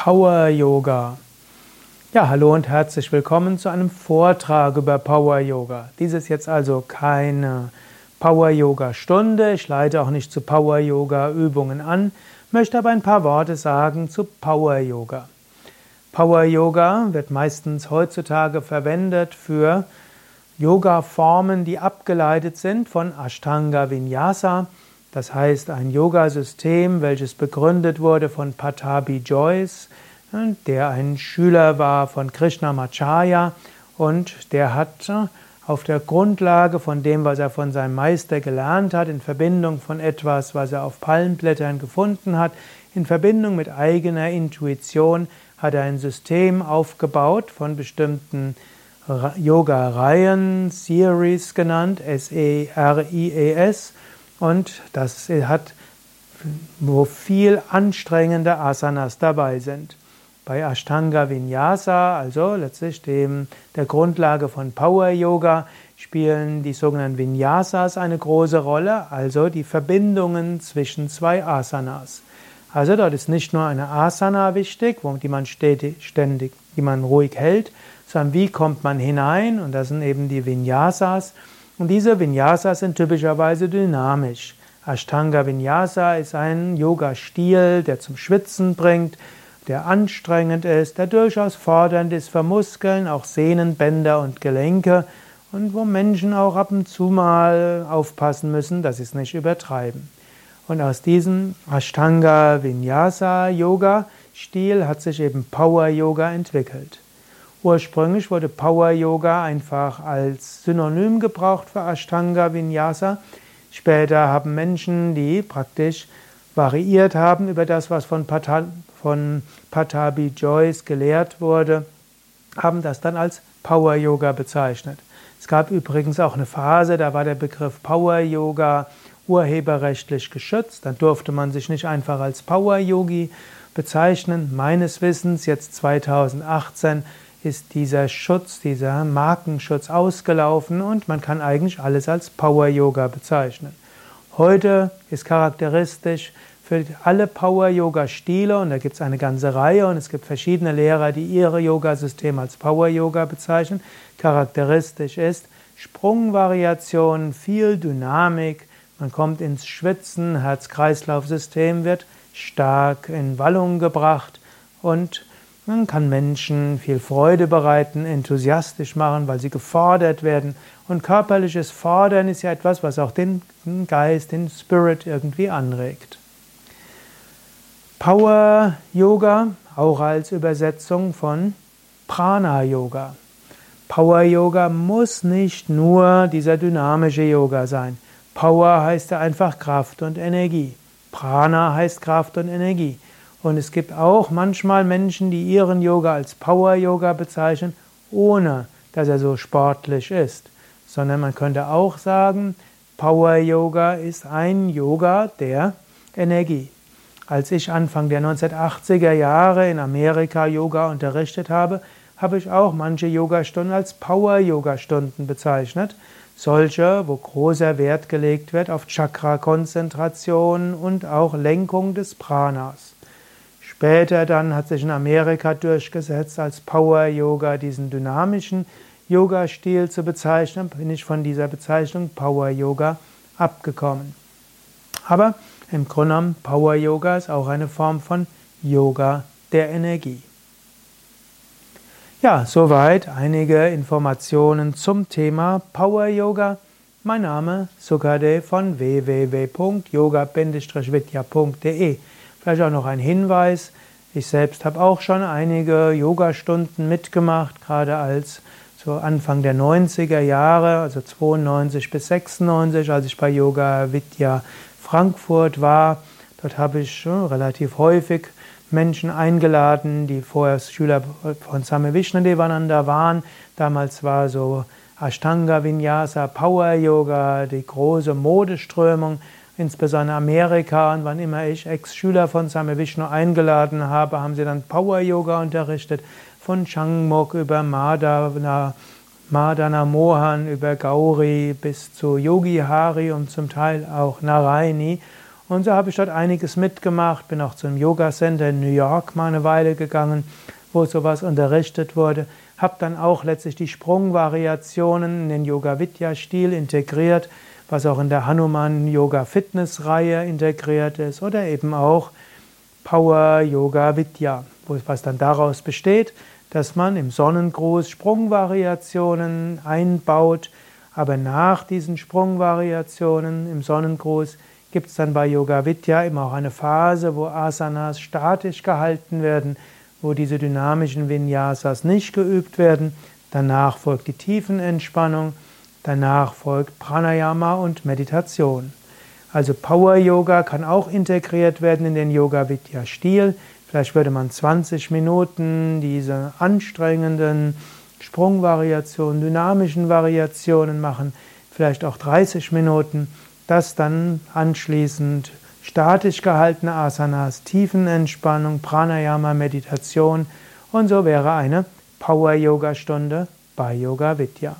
Power Yoga. Ja, hallo und herzlich willkommen zu einem Vortrag über Power Yoga. Dies ist jetzt also keine Power Yoga Stunde. Ich leite auch nicht zu Power Yoga Übungen an, möchte aber ein paar Worte sagen zu Power Yoga. Power Yoga wird meistens heutzutage verwendet für Yoga-Formen, die abgeleitet sind von Ashtanga Vinyasa. Das heißt, ein Yoga-System, welches begründet wurde von Patabi Joyce, der ein Schüler war von Krishnamacharya und der hat auf der Grundlage von dem, was er von seinem Meister gelernt hat, in Verbindung von etwas, was er auf Palmblättern gefunden hat, in Verbindung mit eigener Intuition, hat er ein System aufgebaut von bestimmten Yoga-Reihen, Series genannt, S-E-R-I-E-S, e und das hat, wo viel anstrengende Asanas dabei sind. Bei Ashtanga Vinyasa, also letztlich dem, der Grundlage von Power Yoga, spielen die sogenannten Vinyasas eine große Rolle, also die Verbindungen zwischen zwei Asanas. Also dort ist nicht nur eine Asana wichtig, die man ständig, die man ruhig hält, sondern wie kommt man hinein? Und das sind eben die Vinyasas. Und diese Vinyasas sind typischerweise dynamisch. Ashtanga Vinyasa ist ein Yoga-Stil, der zum Schwitzen bringt, der anstrengend ist, der durchaus fordernd ist für Muskeln, auch Sehnen, Bänder und Gelenke und wo Menschen auch ab und zu mal aufpassen müssen, dass sie es nicht übertreiben. Und aus diesem Ashtanga Vinyasa Yoga Stil hat sich eben Power Yoga entwickelt. Ursprünglich wurde Power Yoga einfach als Synonym gebraucht für Ashtanga Vinyasa. Später haben Menschen, die praktisch variiert haben über das, was von, Pata, von Patabi Joyce gelehrt wurde, haben das dann als Power Yoga bezeichnet. Es gab übrigens auch eine Phase, da war der Begriff Power Yoga urheberrechtlich geschützt. Dann durfte man sich nicht einfach als Power Yogi bezeichnen. Meines Wissens jetzt 2018 ist dieser Schutz, dieser Markenschutz ausgelaufen und man kann eigentlich alles als Power Yoga bezeichnen. Heute ist charakteristisch für alle Power Yoga Stile und da gibt es eine ganze Reihe und es gibt verschiedene Lehrer, die ihre Yoga-Systeme als Power Yoga bezeichnen. Charakteristisch ist Sprungvariation, viel Dynamik, man kommt ins Schwitzen, Herz-Kreislauf-System wird stark in Wallung gebracht und man kann Menschen viel Freude bereiten, enthusiastisch machen, weil sie gefordert werden. Und körperliches Fordern ist ja etwas, was auch den Geist, den Spirit irgendwie anregt. Power Yoga, auch als Übersetzung von Prana Yoga. Power Yoga muss nicht nur dieser dynamische Yoga sein. Power heißt ja einfach Kraft und Energie. Prana heißt Kraft und Energie. Und es gibt auch manchmal Menschen, die ihren Yoga als Power Yoga bezeichnen, ohne dass er so sportlich ist. Sondern man könnte auch sagen, Power Yoga ist ein Yoga der Energie. Als ich Anfang der 1980er Jahre in Amerika Yoga unterrichtet habe, habe ich auch manche Yogastunden als Power Yoga Stunden bezeichnet. Solche, wo großer Wert gelegt wird auf Chakra-Konzentration und auch Lenkung des Pranas. Später dann hat sich in Amerika durchgesetzt, als Power Yoga diesen dynamischen Yoga-Stil zu bezeichnen, bin ich von dieser Bezeichnung Power Yoga abgekommen. Aber im Grunde genommen, Power Yoga ist auch eine Form von Yoga der Energie. Ja, soweit einige Informationen zum Thema Power Yoga. Mein Name Sukade von www.yoga-vidya.de Vielleicht auch noch ein Hinweis. Ich selbst habe auch schon einige Yoga-Stunden mitgemacht, gerade als so Anfang der 90er Jahre, also 92 bis 96, als ich bei Yoga Vidya Frankfurt war. Dort habe ich relativ häufig Menschen eingeladen, die vorher Schüler von Same Vishnadevananda waren. Damals war so Ashtanga Vinyasa, Power Yoga, die große Modeströmung insbesondere Amerika. Und wann immer ich Ex-Schüler von Same Vishnu eingeladen habe, haben sie dann Power Yoga unterrichtet. Von Changmok über Madana, Madana Mohan, über Gauri bis zu Yogi Hari und zum Teil auch Naraini. Und so habe ich dort einiges mitgemacht, bin auch zum Yoga Center in New York mal eine Weile gegangen, wo sowas unterrichtet wurde, habe dann auch letztlich die Sprungvariationen in den Yoga Vidya Stil integriert, was auch in der Hanuman Yoga Fitness Reihe integriert ist oder eben auch Power Yoga Vidya, was dann daraus besteht, dass man im Sonnengruß Sprungvariationen einbaut, aber nach diesen Sprungvariationen im Sonnengruß gibt es dann bei Yoga Vidya immer auch eine Phase, wo Asanas statisch gehalten werden, wo diese dynamischen Vinyasas nicht geübt werden. Danach folgt die Tiefenentspannung, danach folgt Pranayama und Meditation. Also Power Yoga kann auch integriert werden in den Yoga Vidya Stil. Vielleicht würde man 20 Minuten diese anstrengenden Sprungvariationen, dynamischen Variationen machen, vielleicht auch 30 Minuten, das dann anschließend statisch gehaltene Asanas, Tiefenentspannung, Pranayama, Meditation und so wäre eine Power-Yoga-Stunde bei Yoga Vidya.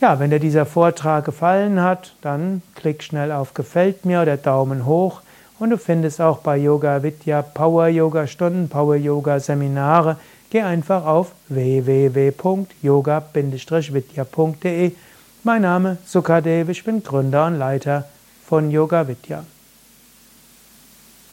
Ja, wenn dir dieser Vortrag gefallen hat, dann klick schnell auf Gefällt mir oder Daumen hoch und du findest auch bei Yoga Vidya Power Yoga Stunden, Power Yoga Seminare. Geh einfach auf www.yoga-vidya.de. Mein Name Sukadev, ich bin Gründer und Leiter von Yoga Vidya.